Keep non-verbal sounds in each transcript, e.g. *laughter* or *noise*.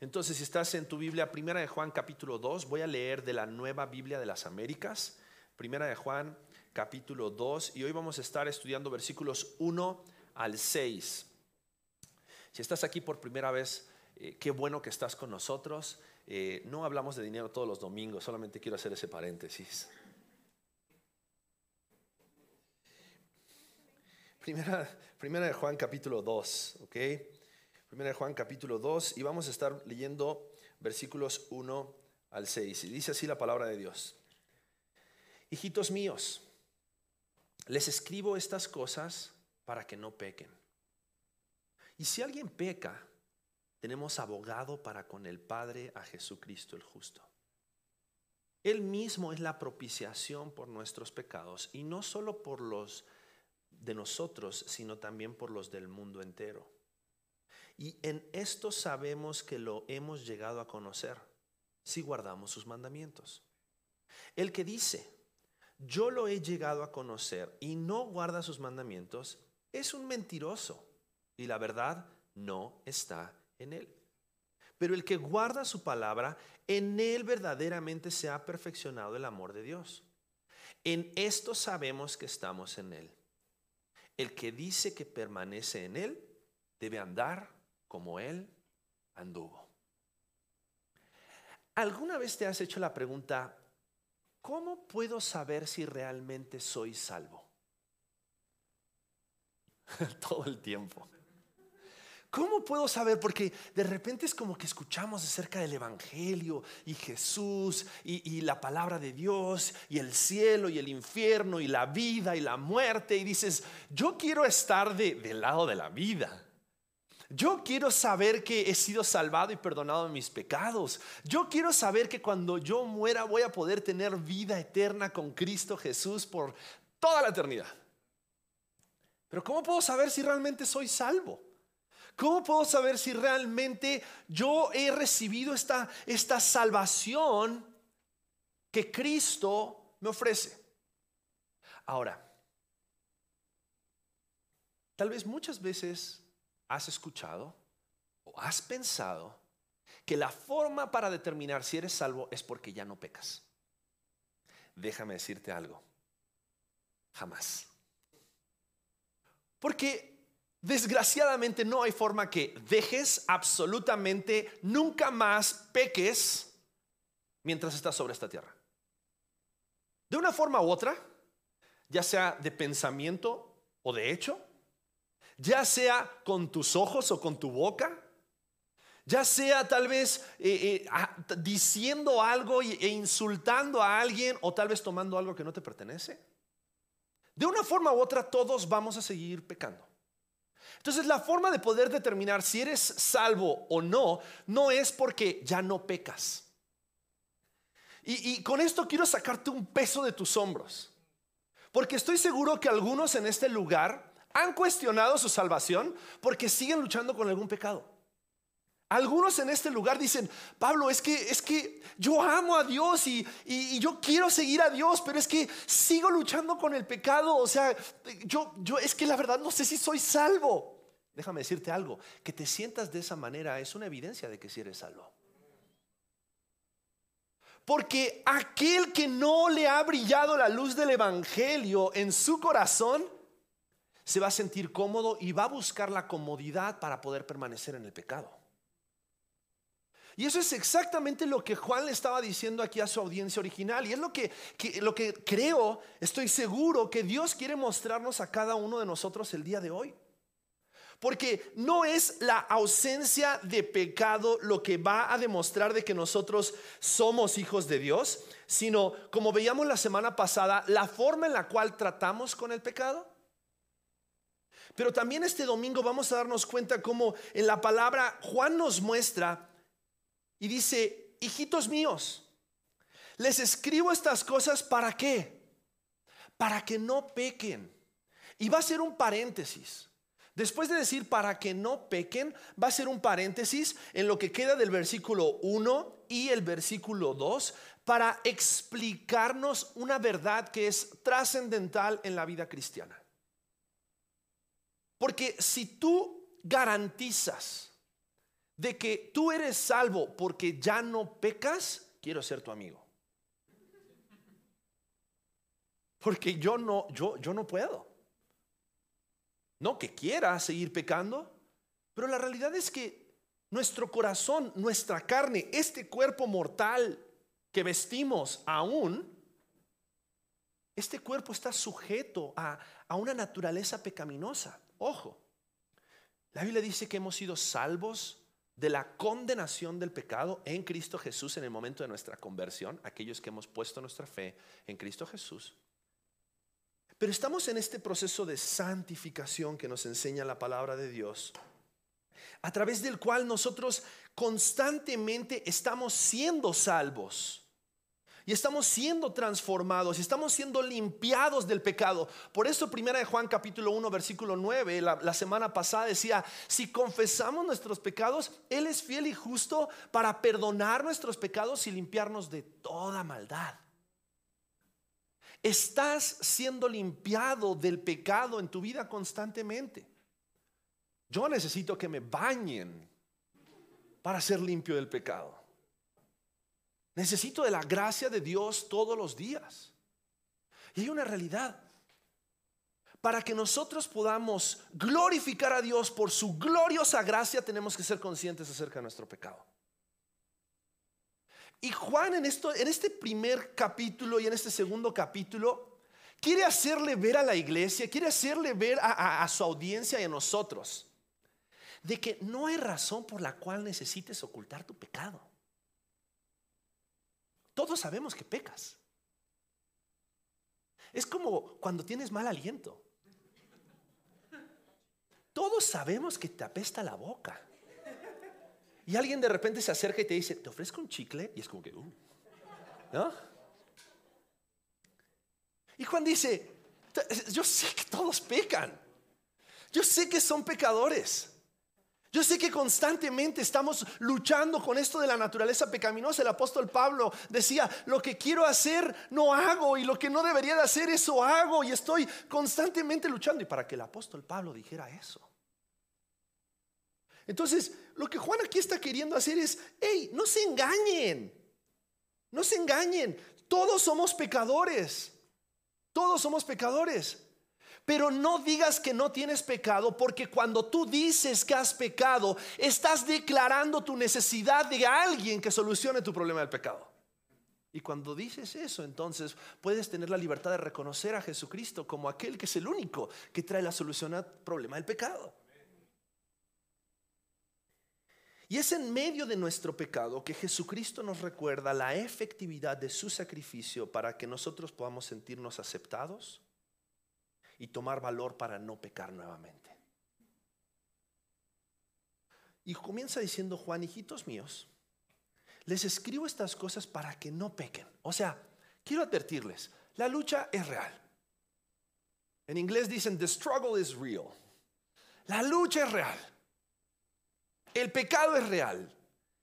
Entonces, si estás en tu Biblia, Primera de Juan capítulo 2, voy a leer de la Nueva Biblia de las Américas, Primera de Juan capítulo 2, y hoy vamos a estar estudiando versículos 1 al 6. Si estás aquí por primera vez, eh, qué bueno que estás con nosotros. Eh, no hablamos de dinero todos los domingos, solamente quiero hacer ese paréntesis. Primera, primera de Juan capítulo 2, ¿ok? Primera de Juan capítulo 2 y vamos a estar leyendo versículos 1 al 6. Y dice así la palabra de Dios. Hijitos míos, les escribo estas cosas para que no pequen. Y si alguien peca, tenemos abogado para con el Padre a Jesucristo el justo. Él mismo es la propiciación por nuestros pecados y no solo por los de nosotros, sino también por los del mundo entero. Y en esto sabemos que lo hemos llegado a conocer si guardamos sus mandamientos. El que dice, yo lo he llegado a conocer y no guarda sus mandamientos, es un mentiroso y la verdad no está en él. Pero el que guarda su palabra, en él verdaderamente se ha perfeccionado el amor de Dios. En esto sabemos que estamos en él. El que dice que permanece en él debe andar como Él anduvo. ¿Alguna vez te has hecho la pregunta, ¿cómo puedo saber si realmente soy salvo? *laughs* Todo el tiempo. ¿Cómo puedo saber? Porque de repente es como que escuchamos acerca del Evangelio y Jesús y, la palabra de Dios y el cielo y el infierno y la vida y la muerte y dices, yo quiero estar del lado de la vida. Yo quiero saber que he sido salvado y perdonado de mis pecados. Yo quiero saber que cuando yo muera voy a poder tener vida eterna con Cristo Jesús por toda la eternidad. Pero ¿cómo puedo saber si realmente soy salvo? ¿Cómo puedo saber si realmente yo he recibido esta, esta salvación que Cristo me ofrece? Ahora, tal vez muchas veces has escuchado o has pensado que la forma para determinar si eres salvo es porque ya no pecas. Déjame decirte algo. Jamás. Porque desgraciadamente no hay forma que dejes absolutamente nunca más peques mientras estás sobre esta tierra. De una forma u otra, ya sea de pensamiento o de hecho, ya sea con tus ojos o con tu boca, ya sea tal vez eh, eh, diciendo algo e insultando a alguien o tal vez tomando algo que no te pertenece. De una forma u otra todos vamos a seguir pecando. Entonces la forma de poder determinar si eres salvo o no no es porque ya no pecas. Y, y con esto quiero sacarte un peso de tus hombros. Porque estoy seguro que algunos en este lugar han cuestionado su salvación porque siguen luchando con algún pecado. Algunos en este lugar dicen, Pablo, es que, es que yo amo a Dios y, y, yo quiero seguir a Dios, pero es que sigo luchando con el pecado. O sea, yo, yo es que la verdad no sé si soy salvo. Déjame decirte algo, que te sientas de esa manera es una evidencia de que si eres salvo. Porque aquel que no le ha brillado la luz del Evangelio en su corazón, se va a sentir cómodo y va a buscar la comodidad para poder permanecer en el pecado. Y eso es exactamente lo que Juan le estaba diciendo aquí a su audiencia original. Y es lo que, lo que creo, estoy seguro que Dios quiere mostrarnos a cada uno de nosotros el día de hoy. Porque no es la ausencia de pecado lo que va a demostrar de que nosotros somos hijos de Dios, sino, como veíamos la semana pasada, la forma en la cual tratamos con el pecado. Pero también este domingo vamos a darnos cuenta cómo en la palabra Juan nos muestra y dice, hijitos míos, les escribo estas cosas para qué? Para que no pequen. Y va a ser un paréntesis. Después de decir para que no pequen, va a ser un paréntesis en lo que queda del versículo 1 y el versículo 2 para explicarnos una verdad que es trascendental en la vida cristiana. Porque si tú garantizas de que tú eres salvo porque ya no pecas, quiero ser tu amigo. Porque yo no, yo, yo no puedo. No que quiera seguir pecando, pero la realidad es que nuestro corazón, nuestra carne, este cuerpo mortal que vestimos aún, este cuerpo está sujeto a, a una naturaleza pecaminosa. Ojo, la Biblia dice que hemos sido salvos de la condenación del pecado en Cristo Jesús en el momento de nuestra conversión, aquellos que hemos puesto nuestra fe en Cristo Jesús. Pero estamos en este proceso de santificación que nos enseña la palabra de Dios, a través del cual nosotros constantemente estamos siendo salvos. Y estamos siendo transformados, y estamos siendo limpiados del pecado. Por eso primera de Juan capítulo 1 versículo 9, la, la semana pasada decía, si confesamos nuestros pecados, Él es fiel y justo para perdonar nuestros pecados y limpiarnos de toda maldad. Estás siendo limpiado del pecado en tu vida constantemente. Yo necesito que me bañen para ser limpio del pecado. Necesito de la gracia de Dios todos los días. Y hay una realidad. Para que nosotros podamos glorificar a Dios por su gloriosa gracia, tenemos que ser conscientes acerca de nuestro pecado. Y Juan en, esto, en este primer capítulo y en este segundo capítulo quiere hacerle ver a la iglesia, quiere hacerle ver a, a su audiencia y a nosotros de que no hay razón por la cual necesites ocultar tu pecado. Todos sabemos que pecas. Es como cuando tienes mal aliento. Todos sabemos que te apesta la boca. Y alguien de repente se acerca y te dice, te ofrezco un chicle. Y es como que, uh, ¿no? Y Juan dice, yo sé que todos pecan. Yo sé que son pecadores. Yo sé que constantemente estamos luchando con esto de la naturaleza pecaminosa. El apóstol Pablo decía, lo que quiero hacer no hago y lo que no debería de hacer eso hago y estoy constantemente luchando. Y para que el apóstol Pablo dijera eso, entonces, lo que Juan aquí está queriendo hacer es, hey, no se engañen, no se engañen, todos somos pecadores, todos somos pecadores. Pero no digas que no tienes pecado, porque cuando tú dices que has pecado, estás declarando tu necesidad de alguien que solucione tu problema del pecado. Y cuando dices eso, entonces puedes tener la libertad de reconocer a Jesucristo como aquel que es el único que trae la solución al problema del pecado. Y es en medio de nuestro pecado que Jesucristo nos recuerda la efectividad de su sacrificio para que nosotros podamos sentirnos aceptados y tomar valor para no pecar nuevamente. Y comienza diciendo Juan, hijitos míos, les escribo estas cosas para que no pequen. O sea, quiero advertirles, la lucha es real. En inglés dicen, the struggle is real. La lucha es real. El pecado es real.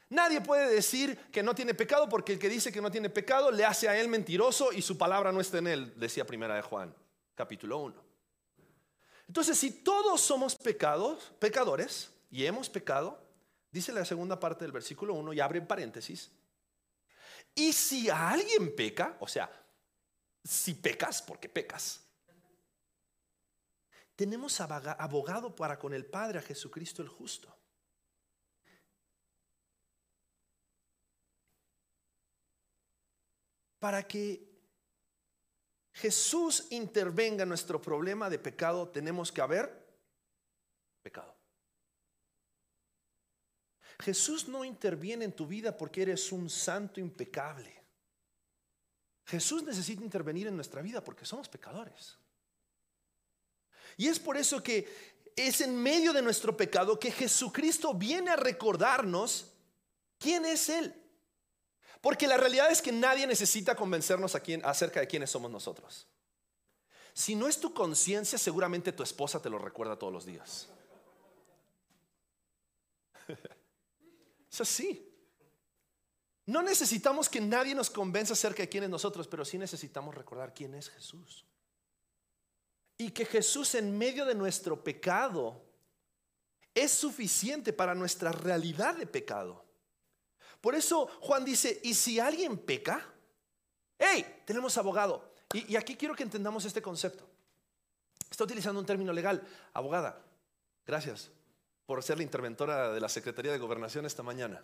Nadie puede decir que no tiene pecado porque el que dice que no tiene pecado le hace a él mentiroso y su palabra no está en él, decía primera de Juan, capítulo 1. Entonces, si todos somos pecados, pecadores y hemos pecado, dice la segunda parte del versículo 1 y abre paréntesis. Y si alguien peca, o sea, si pecas, porque pecas, tenemos abogado para con el Padre a Jesucristo el justo. para que Jesús intervenga en nuestro problema de pecado, tenemos que haber pecado. Jesús no interviene en tu vida porque eres un santo impecable. Jesús necesita intervenir en nuestra vida porque somos pecadores. Y es por eso que es en medio de nuestro pecado que Jesucristo viene a recordarnos quién es Él. Porque la realidad es que nadie necesita convencernos acerca de quiénes somos nosotros. Si no es tu conciencia, seguramente tu esposa te lo recuerda todos los días. *laughs* Es así. No necesitamos que nadie nos convenza acerca de quién es nosotros, pero sí necesitamos recordar quién es Jesús. Y que Jesús en medio de nuestro pecado es suficiente para nuestra realidad de pecado. Por eso Juan dice, ¿y si alguien peca? ¡Hey! Tenemos abogado. Y, aquí quiero que entendamos este concepto. Está utilizando un término legal. Abogada, gracias por ser la interventora de la Secretaría de Gobernación esta mañana.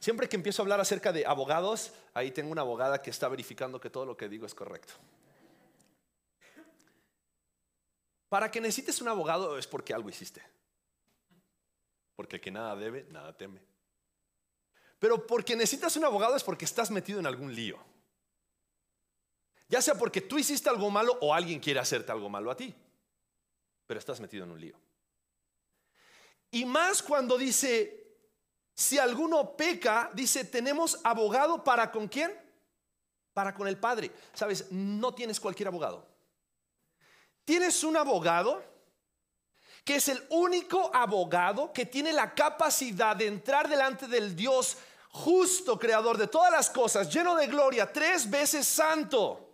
Siempre que empiezo a hablar acerca de abogados, ahí tengo una abogada que está verificando que todo lo que digo es correcto. Para que necesites un abogado es porque algo hiciste. Porque el que nada debe, nada teme. Pero porque necesitas un abogado es porque estás metido en algún lío. Ya sea porque tú hiciste algo malo o alguien quiere hacerte algo malo a ti. Pero estás metido en un lío. Y más cuando dice, si alguno peca, dice, tenemos abogado para con quién? Para con el Padre. Sabes, no tienes cualquier abogado. Tienes un abogado que es el único abogado que tiene la capacidad de entrar delante del Dios justo, creador de todas las cosas, lleno de gloria, tres veces santo,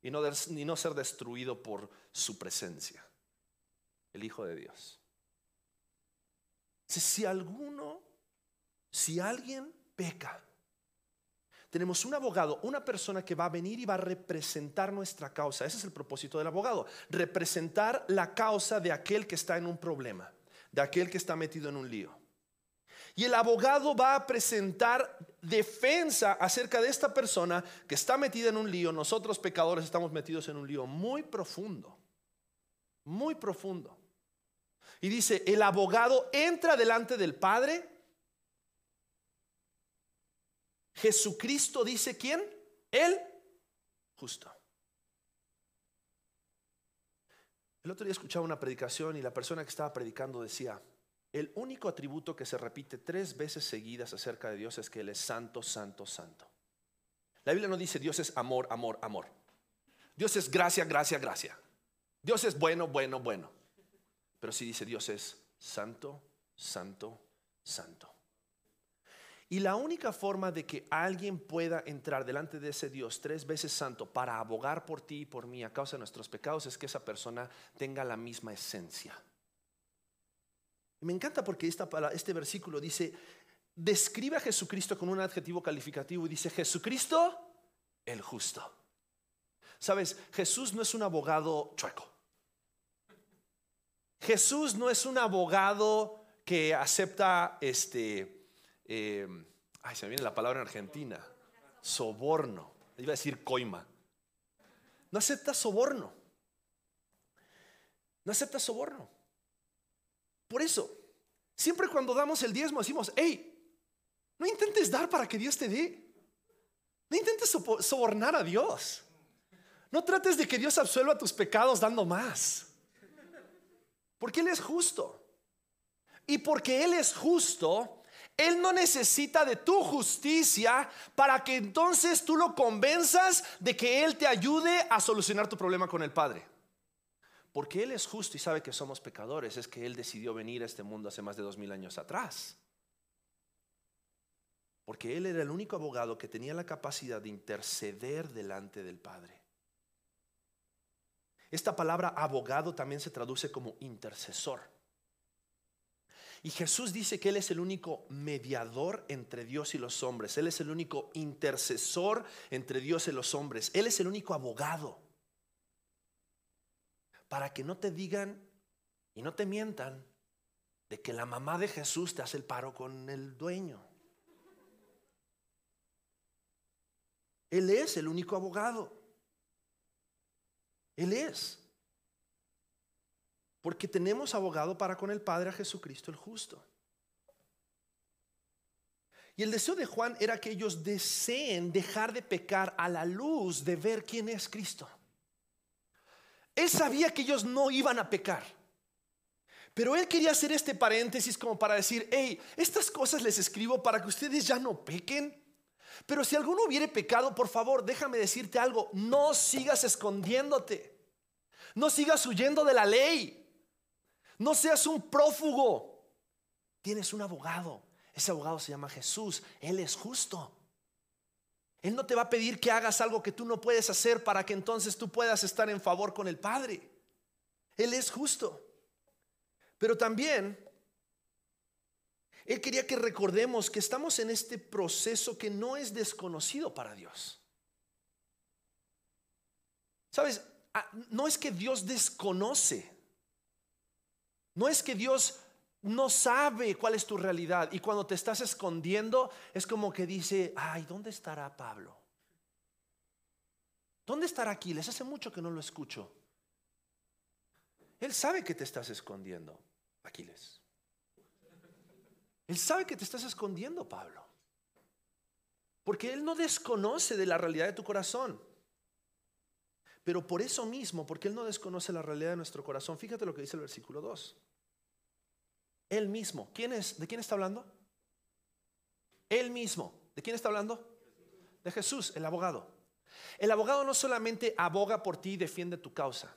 y no, y no ser destruido por su presencia, el Hijo de Dios. Si alguno, si alguien peca, tenemos un abogado, una persona que va a venir y va a representar nuestra causa. Ese es el propósito del abogado, representar la causa de aquel que está en un problema, de aquel que está metido en un lío. Y el abogado va a presentar defensa acerca de esta persona que está metida en un lío. Nosotros pecadores estamos metidos en un lío muy profundo, muy profundo. Y dice, el abogado entra delante del Padre Jesucristo dice quién? El justo. El otro día escuchaba una predicación y la persona que estaba predicando decía, el único atributo que se repite tres veces seguidas acerca de Dios es que Él es santo, santo, santo. La Biblia no dice Dios es amor, amor, amor. Dios es gracia, gracia, gracia. Dios es bueno, bueno, bueno. Pero sí dice Dios es santo, santo, santo. Y la única forma de que alguien pueda entrar delante de ese Dios tres veces santo para abogar por ti y por mí a causa de nuestros pecados es que esa persona tenga la misma esencia. me encanta porque este versículo dice, describe a Jesucristo con un adjetivo calificativo y dice, Jesucristo, el justo. Sabes, Jesús no es un abogado chueco. Jesús no es un abogado que acepta este eh, ay, se me viene la palabra en Argentina, soborno, iba a decir coima. No acepta soborno. No acepta soborno. Por eso, siempre cuando damos el diezmo decimos, hey, no intentes dar para que Dios te dé. No intentes sobornar a Dios. No trates de que Dios absuelva tus pecados dando más. Porque Él es justo. Y porque Él es justo, él no necesita de tu justicia para que entonces tú lo convenzas de que Él te ayude a solucionar tu problema con el Padre. Porque Él es justo y sabe que somos pecadores, es que Él decidió venir a este mundo hace más de dos mil años atrás. Porque Él era el único abogado que tenía la capacidad de interceder delante del Padre. Esta palabra abogado también se traduce como intercesor. Y Jesús dice que Él es el único mediador entre Dios y los hombres. Él es el único intercesor entre Dios y los hombres. Él es el único abogado. Para que no te digan y no te mientan de que la mamá de Jesús te hace el paro con el dueño. Él es el único abogado. Él es. Porque tenemos abogado para con el Padre a Jesucristo el justo. Y el deseo de Juan era que ellos deseen dejar de pecar a la luz de ver quién es Cristo. Él sabía que ellos no iban a pecar. Pero él quería hacer este paréntesis como para decir, hey, estas cosas les escribo para que ustedes ya no pequen. Pero si alguno hubiere pecado, por favor, déjame decirte algo, no sigas escondiéndote. No sigas huyendo de la ley. No seas un prófugo. Tienes un abogado. Ese abogado se llama Jesús. Él es justo. Él no te va a pedir que hagas algo que tú no puedes hacer para que entonces tú puedas estar en favor con el Padre. Él es justo. Pero también Él quería que recordemos que estamos en este proceso que no es desconocido para Dios. ¿Sabes? Ah, no es que Dios desconoce. No es que Dios no sabe cuál es tu realidad. Y cuando te estás escondiendo, es como que dice, ay, ¿dónde estará Pablo? ¿Dónde estará Aquiles? Hace mucho que no lo escucho. Él sabe que te estás escondiendo, Aquiles. Él sabe que te estás escondiendo, Pablo. Porque Él no desconoce de la realidad de tu corazón. Pero por eso mismo, porque Él no desconoce la realidad de nuestro corazón, fíjate lo que dice el versículo 2. Él mismo. ¿Quién es? ¿De quién está hablando? Él mismo. ¿De quién está hablando? De Jesús, el abogado. El abogado no solamente aboga por ti y defiende tu causa,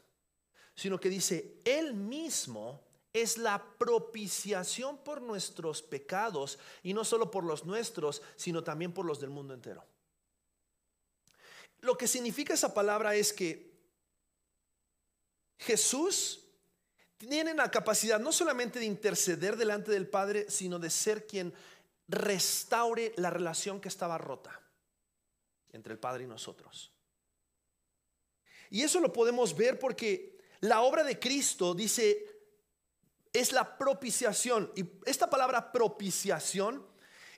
sino que dice, Él mismo es la propiciación por nuestros pecados y no solo por los nuestros, sino también por los del mundo entero. Lo que significa esa palabra es que Jesús tiene la capacidad no solamente de interceder delante del Padre, sino de ser quien restaure la relación que estaba rota entre el Padre y nosotros. Y eso lo podemos ver porque la obra de Cristo dice es la propiciación. Y esta palabra propiciación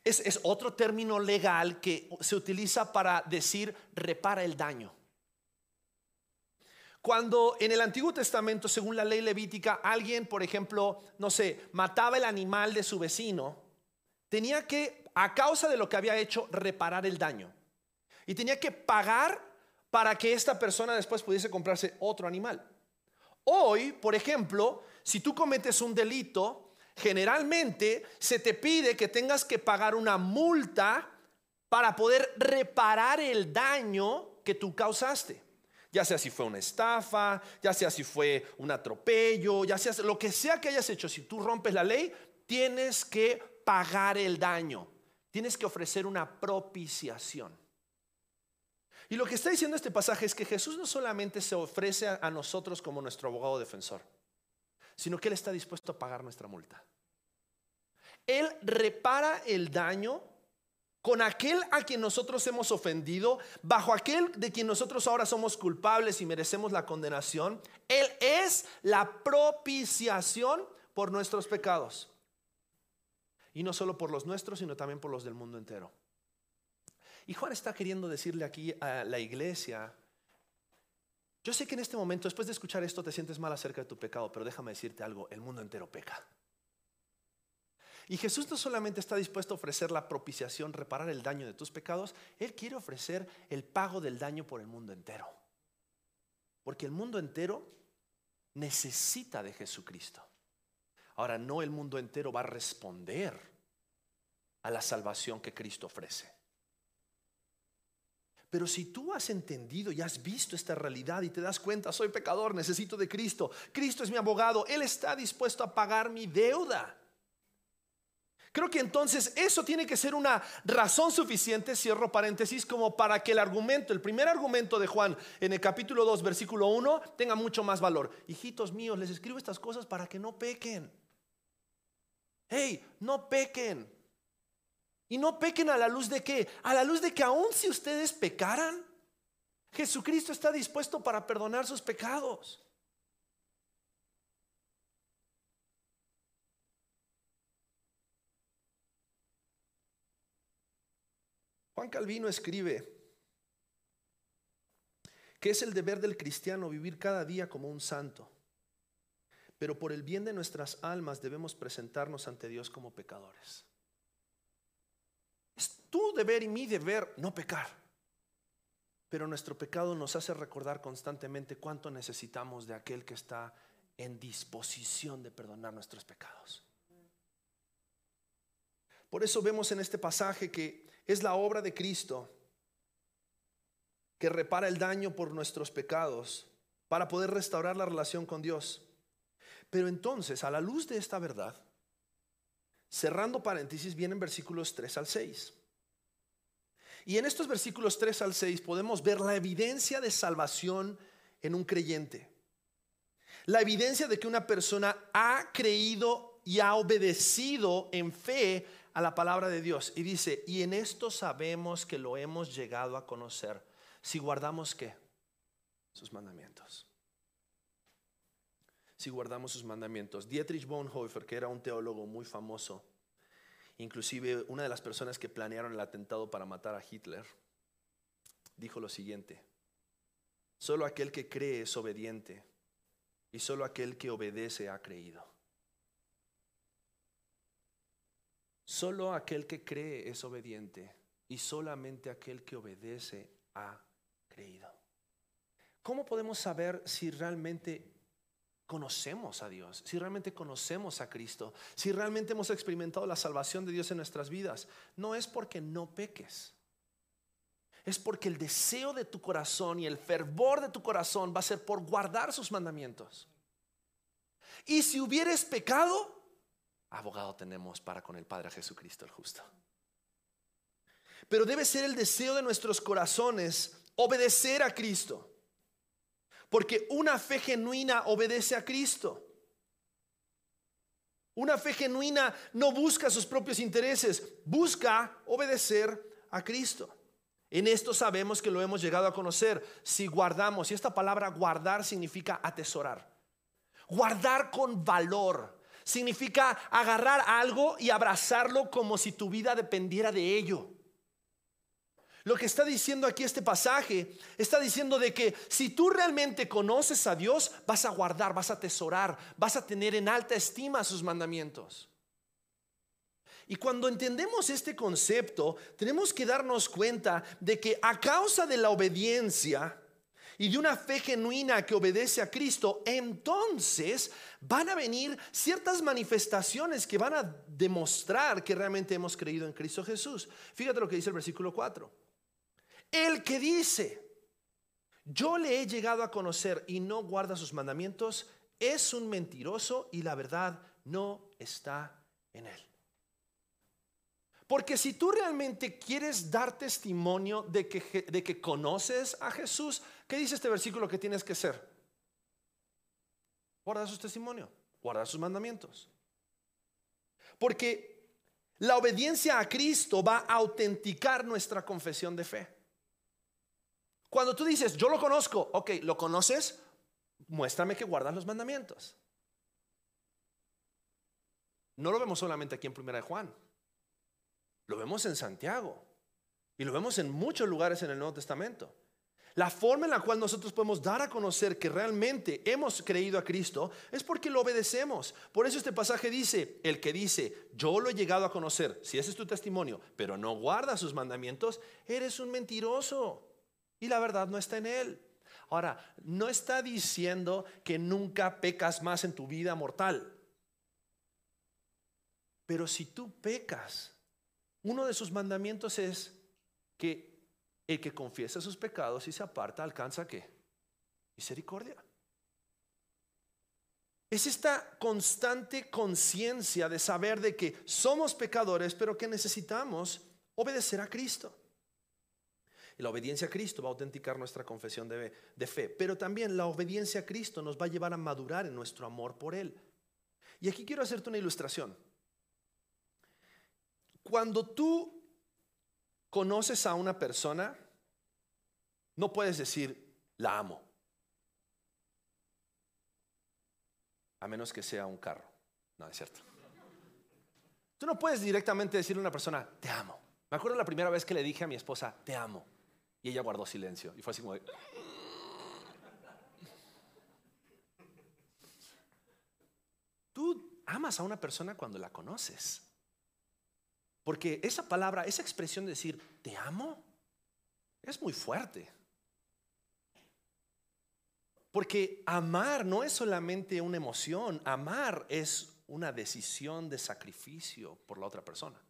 es, otro término legal que se utiliza para decir repara el daño. Cuando en el Antiguo Testamento, según la ley levítica, alguien, por ejemplo, no sé, mataba el animal de su vecino, tenía que, a causa de lo que había hecho, reparar el daño. Y tenía que pagar para que esta persona después pudiese comprarse otro animal. Hoy, por ejemplo, si tú cometes un delito, generalmente se te pide que tengas que pagar una multa para poder reparar el daño que tú causaste ya sea si fue una estafa, ya sea si fue un atropello, ya sea lo que sea que hayas hecho, si tú rompes la ley, tienes que pagar el daño, tienes que ofrecer una propiciación. Y lo que está diciendo este pasaje es que Jesús no solamente se ofrece a nosotros como nuestro abogado defensor, sino que Él está dispuesto a pagar nuestra multa. Él repara el daño con aquel a quien nosotros hemos ofendido, bajo aquel de quien nosotros ahora somos culpables y merecemos la condenación, Él es la propiciación por nuestros pecados. Y no solo por los nuestros, sino también por los del mundo entero. Y Juan está queriendo decirle aquí a la iglesia, yo sé que en este momento, después de escuchar esto, te sientes mal acerca de tu pecado, pero déjame decirte algo, el mundo entero peca. Y Jesús no solamente está dispuesto a ofrecer la propiciación, reparar el daño de tus pecados, Él quiere ofrecer el pago del daño por el mundo entero. Porque el mundo entero necesita de Jesucristo. Ahora, no el mundo entero va a responder a la salvación que Cristo ofrece. Pero si tú has entendido y has visto esta realidad y te das cuenta, soy pecador, necesito de Cristo, Cristo es mi abogado, Él está dispuesto a pagar mi deuda. Creo que entonces eso tiene que ser una razón suficiente, cierro paréntesis, como para que el argumento, el primer argumento de Juan en el capítulo 2, versículo 1, tenga mucho más valor. Hijitos míos, les escribo estas cosas para que no pequen. Hey, no pequen. Y no pequen a la luz de qué? A la luz de que aun si ustedes pecaran, Jesucristo está dispuesto para perdonar sus pecados. Juan Calvino escribe que es el deber del cristiano vivir cada día como un santo, pero por el bien de nuestras almas debemos presentarnos ante Dios como pecadores. Tu deber y mi deber no pecar, pero nuestro pecado nos hace recordar constantemente cuánto necesitamos de aquel que está en disposición de perdonar nuestros pecados. Por eso vemos en este pasaje que es la obra de Cristo que repara el daño por nuestros pecados para poder restaurar la relación con Dios. Pero entonces, a la luz de esta verdad, cerrando paréntesis, vienen versículos 3 al 6. Y en estos versículos 3 al 6 podemos ver la evidencia de salvación en un creyente. la evidencia de que una persona ha creído y ha obedecido en fe a la palabra de Dios. Y dice, y en esto sabemos que lo hemos llegado a conocer, si guardamos qué? Sus mandamientos. Si guardamos sus mandamientos. Dietrich Bonhoeffer, que era un teólogo muy famoso, inclusive una de las personas que planearon el atentado para matar a Hitler, dijo lo siguiente, solo aquel que cree es obediente y solo aquel que obedece ha creído. Solo aquel que cree es obediente y solamente aquel que obedece ha creído. ¿Cómo podemos saber si realmente conocemos a Dios, si realmente conocemos a Cristo, si realmente hemos experimentado la salvación de Dios en nuestras vidas? No es porque no peques. Es porque el deseo de tu corazón y el fervor de tu corazón va a ser por guardar sus mandamientos. Y si hubieres pecado, abogado tenemos para con el Padre Jesucristo el justo. Pero debe ser el deseo de nuestros corazones obedecer a Cristo. Porque una fe genuina obedece a Cristo. Una fe genuina no busca sus propios intereses, busca obedecer a Cristo. En esto sabemos que lo hemos llegado a conocer si guardamos, y esta palabra guardar significa atesorar. Guardar con valor significa agarrar algo y abrazarlo como si tu vida dependiera de ello. Lo que está diciendo aquí este pasaje, está diciendo de que si tú realmente conoces a Dios, vas a guardar, vas a atesorar, vas a tener en alta estima sus mandamientos. Y cuando entendemos este concepto, tenemos que darnos cuenta de que a causa de la obediencia y de una fe genuina que obedece a Cristo, entonces van a venir ciertas manifestaciones que van a demostrar que realmente hemos creído en Cristo Jesús. Fíjate lo que dice el versículo 4. El que dice, yo le he llegado a conocer y no guarda sus mandamientos, es un mentiroso y la verdad no está en él. Porque si tú realmente quieres dar testimonio de que, de que conoces a Jesús, ¿qué dice este versículo que tienes que ser? Guarda su testimonio, guarda sus mandamientos. Porque la obediencia a Cristo va a autenticar nuestra confesión de fe. Cuando tú dices, yo lo conozco, ok, ¿lo conoces? Muéstrame que guardas los mandamientos. No lo vemos solamente aquí en Primera de Juan. Lo vemos en Santiago. Y lo vemos en muchos lugares en el Nuevo Testamento. La forma en la cual nosotros podemos dar a conocer que realmente hemos creído a Cristo es porque lo obedecemos. Por eso este pasaje dice, el que dice, yo lo he llegado a conocer, si ese es tu testimonio, pero no guarda sus mandamientos, eres un mentiroso. Y la verdad no está en él. Ahora, no está diciendo que nunca pecas más en tu vida mortal. Pero si tú pecas, uno de sus mandamientos es que el que confiesa sus pecados y se aparta alcanza qué? Misericordia. Es esta constante conciencia de saber de que somos pecadores, pero que necesitamos obedecer a Cristo. Y la obediencia a Cristo va a autenticar nuestra confesión de, de, fe, pero también la obediencia a Cristo nos va a llevar a madurar en nuestro amor por Él. Y aquí quiero hacerte una ilustración. Cuando tú conoces a una persona, no puedes decir, la amo. A menos que sea un carro. No, es cierto. Tú no puedes directamente decirle a una persona, te amo. Me acuerdo la primera vez que le dije a mi esposa, te amo. Y ella guardó silencio. Y fue así como de... Tú amas a una persona cuando la conoces. Porque esa palabra, esa expresión de decir, te amo, es muy fuerte. Porque amar no es solamente una emoción, amar es una decisión de sacrificio por la otra persona.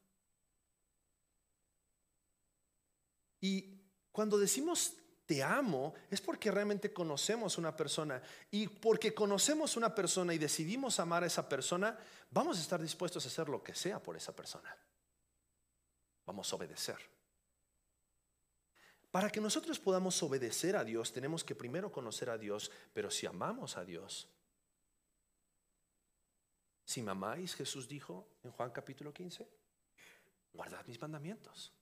Y cuando decimos te amo, es porque realmente conocemos una persona. Y porque conocemos una persona y decidimos amar a esa persona, vamos a estar dispuestos a hacer lo que sea por esa persona vamos a obedecer. Para que nosotros podamos obedecer a Dios, tenemos que primero conocer a Dios, pero si amamos a Dios, Si mamáis, Jesús dijo en Juan capítulo 15, guardad mis mandamientos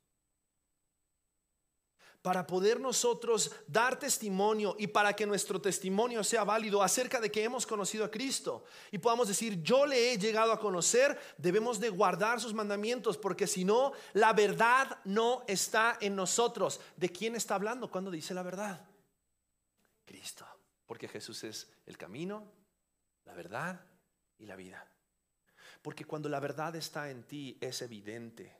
para poder nosotros dar testimonio y para que nuestro testimonio sea válido acerca de que hemos conocido a Cristo y podamos decir, yo le he llegado a conocer, debemos de guardar sus mandamientos, porque si no, la verdad no está en nosotros. ¿De quién está hablando cuando dice la verdad? Cristo, porque Jesús es el camino, la verdad y la vida. Porque cuando la verdad está en ti es evidente,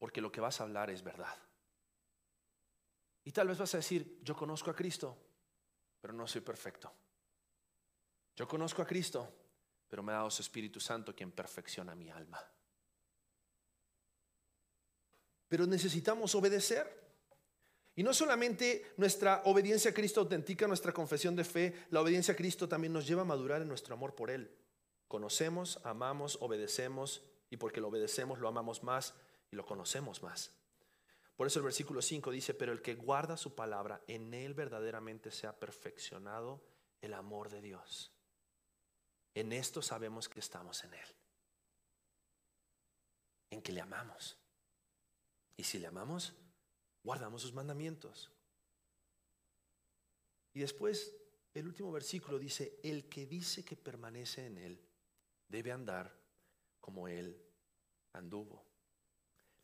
porque lo que vas a hablar es verdad. Y tal vez vas a decir, yo conozco a Cristo, pero no soy perfecto. Yo conozco a Cristo, pero me ha dado su Espíritu Santo quien perfecciona mi alma. Pero necesitamos obedecer. Y no solamente nuestra obediencia a Cristo autentica nuestra confesión de fe, la obediencia a Cristo también nos lleva a madurar en nuestro amor por Él. Conocemos, amamos, obedecemos y porque lo obedecemos lo amamos más y lo conocemos más. Por eso el versículo 5 dice, pero el que guarda su palabra, en él verdaderamente se ha perfeccionado el amor de Dios. En esto sabemos que estamos en él. En que le amamos. Y si le amamos, guardamos sus mandamientos. Y después el último versículo dice, el que dice que permanece en él debe andar como él anduvo.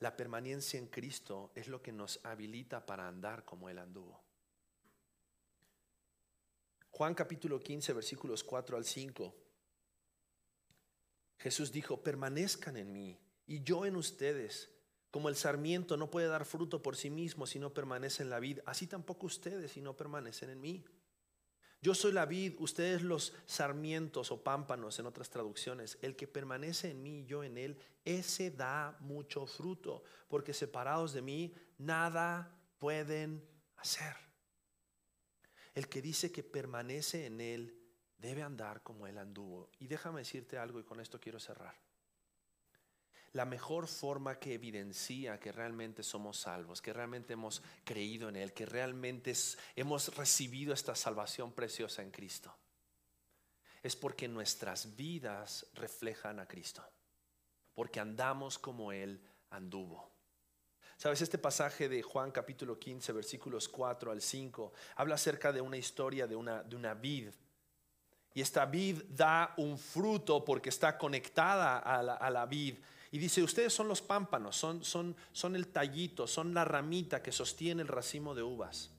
La permanencia en Cristo es lo que nos habilita para andar como Él anduvo. Juan capítulo 15, versículos 4 al 5. Jesús dijo, permanezcan en mí y yo en ustedes. Como el sarmiento no puede dar fruto por sí mismo si no permanece en la vid, así tampoco ustedes si no permanecen en mí. Yo soy la vid, ustedes los sarmientos o pámpanos en otras traducciones. El que permanece en mí y yo en él, ese da mucho fruto, porque separados de mí nada pueden hacer. El que dice que permanece en él debe andar como él anduvo. Y déjame decirte algo y con esto quiero cerrar la mejor forma que evidencia que realmente somos salvos, que realmente hemos creído en Él, que realmente hemos recibido esta salvación preciosa en Cristo, es porque nuestras vidas reflejan a Cristo, porque andamos como Él anduvo. Sabes, este pasaje de Juan capítulo 15, versículos 4 al 5, habla acerca de una historia de una, de una vid. Y esta vid da un fruto porque está conectada a la, a la vid y dice, ustedes son los pámpanos, son, son, son el tallito, son la ramita que sostiene el racimo de uvas.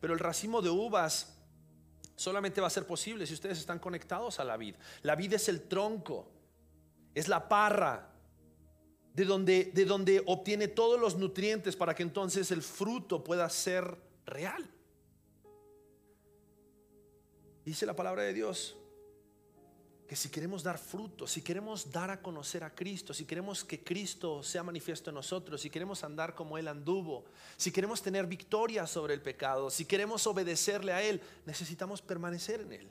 Pero el racimo de uvas solamente va a ser posible si ustedes están conectados a la vid. La vid es el tronco, es la parra, de donde, de donde obtiene todos los nutrientes para que entonces el fruto pueda ser real. Dice la palabra de Dios que si queremos dar fruto, si queremos dar a conocer a Cristo, si queremos que Cristo sea manifiesto en nosotros, si queremos andar como Él anduvo, si queremos tener victoria sobre el pecado, si queremos obedecerle a Él, necesitamos permanecer en Él.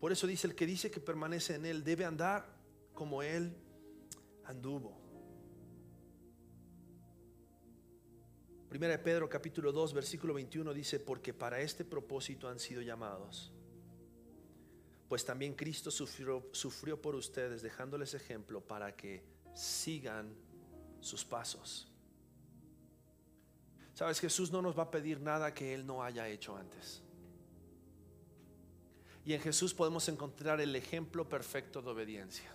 Por eso dice, el que dice que permanece en Él debe andar como Él anduvo. Primera de Pedro capítulo 2 versículo 21 dice, porque para este propósito han sido llamados pues también Cristo sufrió, sufrió por ustedes, dejándoles ejemplo para que sigan sus pasos. Sabes, Jesús no nos va a pedir nada que Él no haya hecho antes. Y en Jesús podemos encontrar el ejemplo perfecto de obediencia.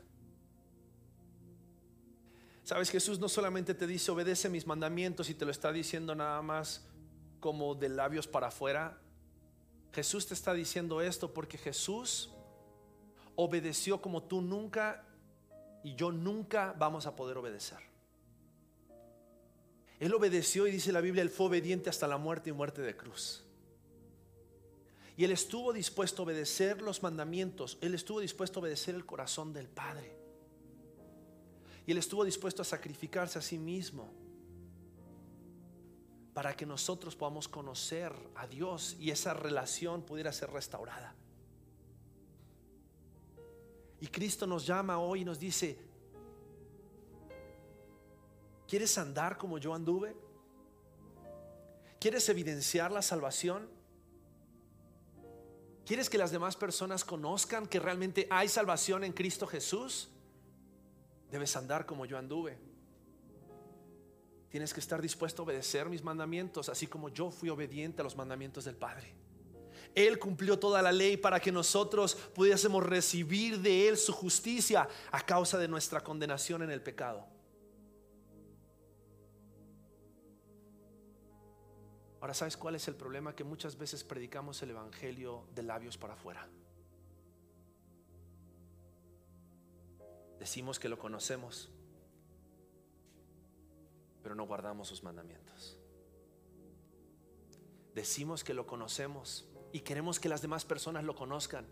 Sabes, Jesús no solamente te dice obedece mis mandamientos y te lo está diciendo nada más como de labios para afuera. Jesús te está diciendo esto porque Jesús obedeció como tú nunca y yo nunca vamos a poder obedecer. Él obedeció y dice la Biblia, él fue obediente hasta la muerte y muerte de cruz. Y él estuvo dispuesto a obedecer los mandamientos, él estuvo dispuesto a obedecer el corazón del Padre. Y él estuvo dispuesto a sacrificarse a sí mismo para que nosotros podamos conocer a Dios y esa relación pudiera ser restaurada. Y Cristo nos llama hoy y nos dice, ¿quieres andar como yo anduve? ¿Quieres evidenciar la salvación? ¿Quieres que las demás personas conozcan que realmente hay salvación en Cristo Jesús? Debes andar como yo anduve. Tienes que estar dispuesto a obedecer mis mandamientos, así como yo fui obediente a los mandamientos del Padre. Él cumplió toda la ley para que nosotros pudiésemos recibir de Él su justicia a causa de nuestra condenación en el pecado. Ahora, ¿sabes cuál es el problema? Que muchas veces predicamos el Evangelio de labios para afuera. Decimos que lo conocemos, pero no guardamos sus mandamientos. Decimos que lo conocemos y queremos que las demás personas lo conozcan,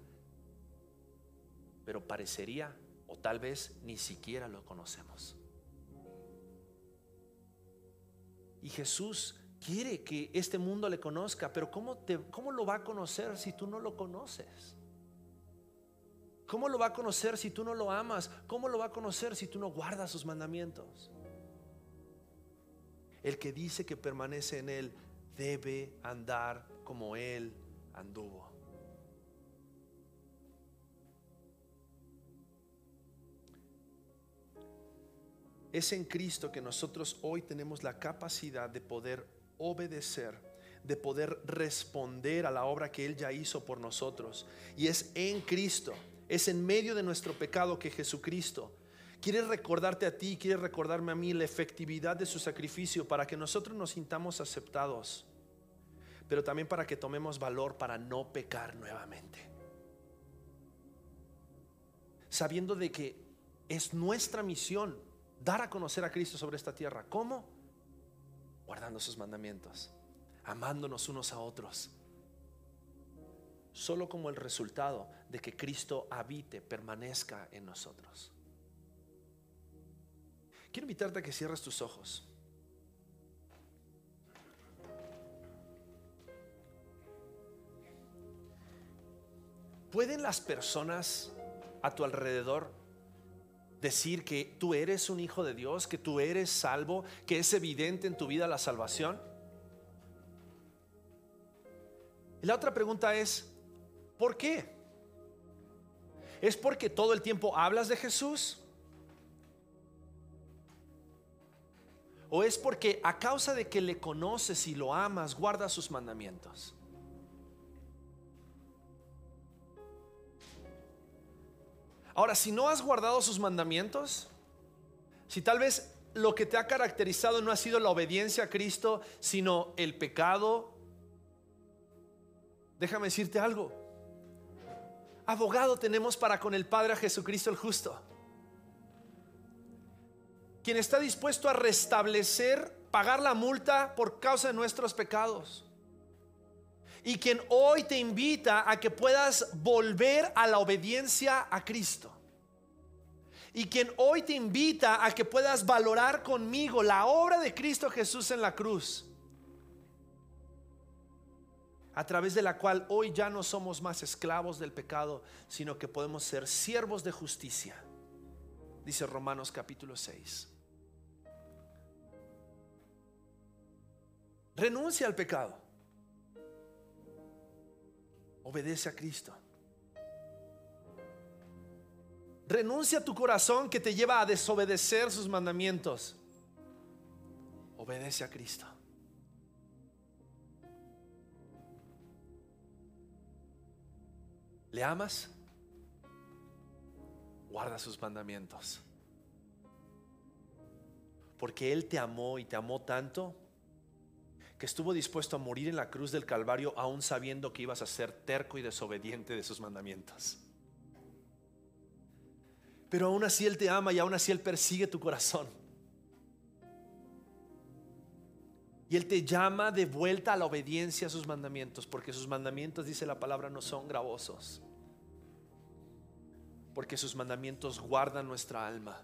pero parecería o tal vez ni siquiera lo conocemos. Y Jesús quiere que este mundo le conozca, pero ¿cómo, te, ¿cómo lo va a conocer si tú no lo conoces? ¿Cómo lo va a conocer si tú no lo amas? ¿Cómo lo va a conocer si tú no guardas sus mandamientos? El que dice que permanece en Él debe andar como Él anduvo. Es en Cristo que nosotros hoy tenemos la capacidad de poder obedecer, de poder responder a la obra que Él ya hizo por nosotros. Y es en Cristo, es en medio de nuestro pecado que Jesucristo quiere recordarte a ti, quiere recordarme a mí la efectividad de su sacrificio para que nosotros nos sintamos aceptados, pero también para que tomemos valor para no pecar nuevamente. Sabiendo de que es nuestra misión dar a conocer a Cristo sobre esta tierra. ¿Cómo? guardando sus mandamientos, amándonos unos a otros. Solo como el resultado de que Cristo habite, permanezca en nosotros. Quiero invitarte a que cierres tus ojos. ¿Pueden las personas a tu alrededor decir que tú eres un hijo de Dios, que tú eres salvo, que es evidente en tu vida la salvación? Y la otra pregunta es, ¿por qué? ¿Es porque todo el tiempo hablas de Jesús? ¿O es porque a causa de que le conoces y lo amas, guardas sus mandamientos? Ahora, si no has guardado sus mandamientos, si tal vez lo que te ha caracterizado no ha sido la obediencia a Cristo, sino el pecado, déjame decirte algo. Abogado tenemos para con el Padre a Jesucristo el justo, quien está dispuesto a restablecer, pagar la multa por causa de nuestros pecados y quien hoy te invita a que puedas volver a la obediencia a Cristo. Y quien hoy te invita a que puedas valorar conmigo la obra de Cristo Jesús en la cruz. A través de la cual hoy ya no somos más esclavos del pecado, sino que podemos ser siervos de justicia. Dice Romanos capítulo 6. Renuncia al pecado. Obedece a Cristo. Renuncia a tu corazón que te lleva a desobedecer sus mandamientos. Obedece a Cristo. ¿Le amas? Guarda sus mandamientos. Porque Él te amó y te amó tanto que estuvo dispuesto a morir en la cruz del Calvario aún sabiendo que ibas a ser terco y desobediente de sus mandamientos. Pero aún así Él te ama y aún así Él persigue tu corazón. Y Él te llama de vuelta a la obediencia a sus mandamientos, porque sus mandamientos, dice la palabra, no son gravosos. Porque sus mandamientos guardan nuestra alma.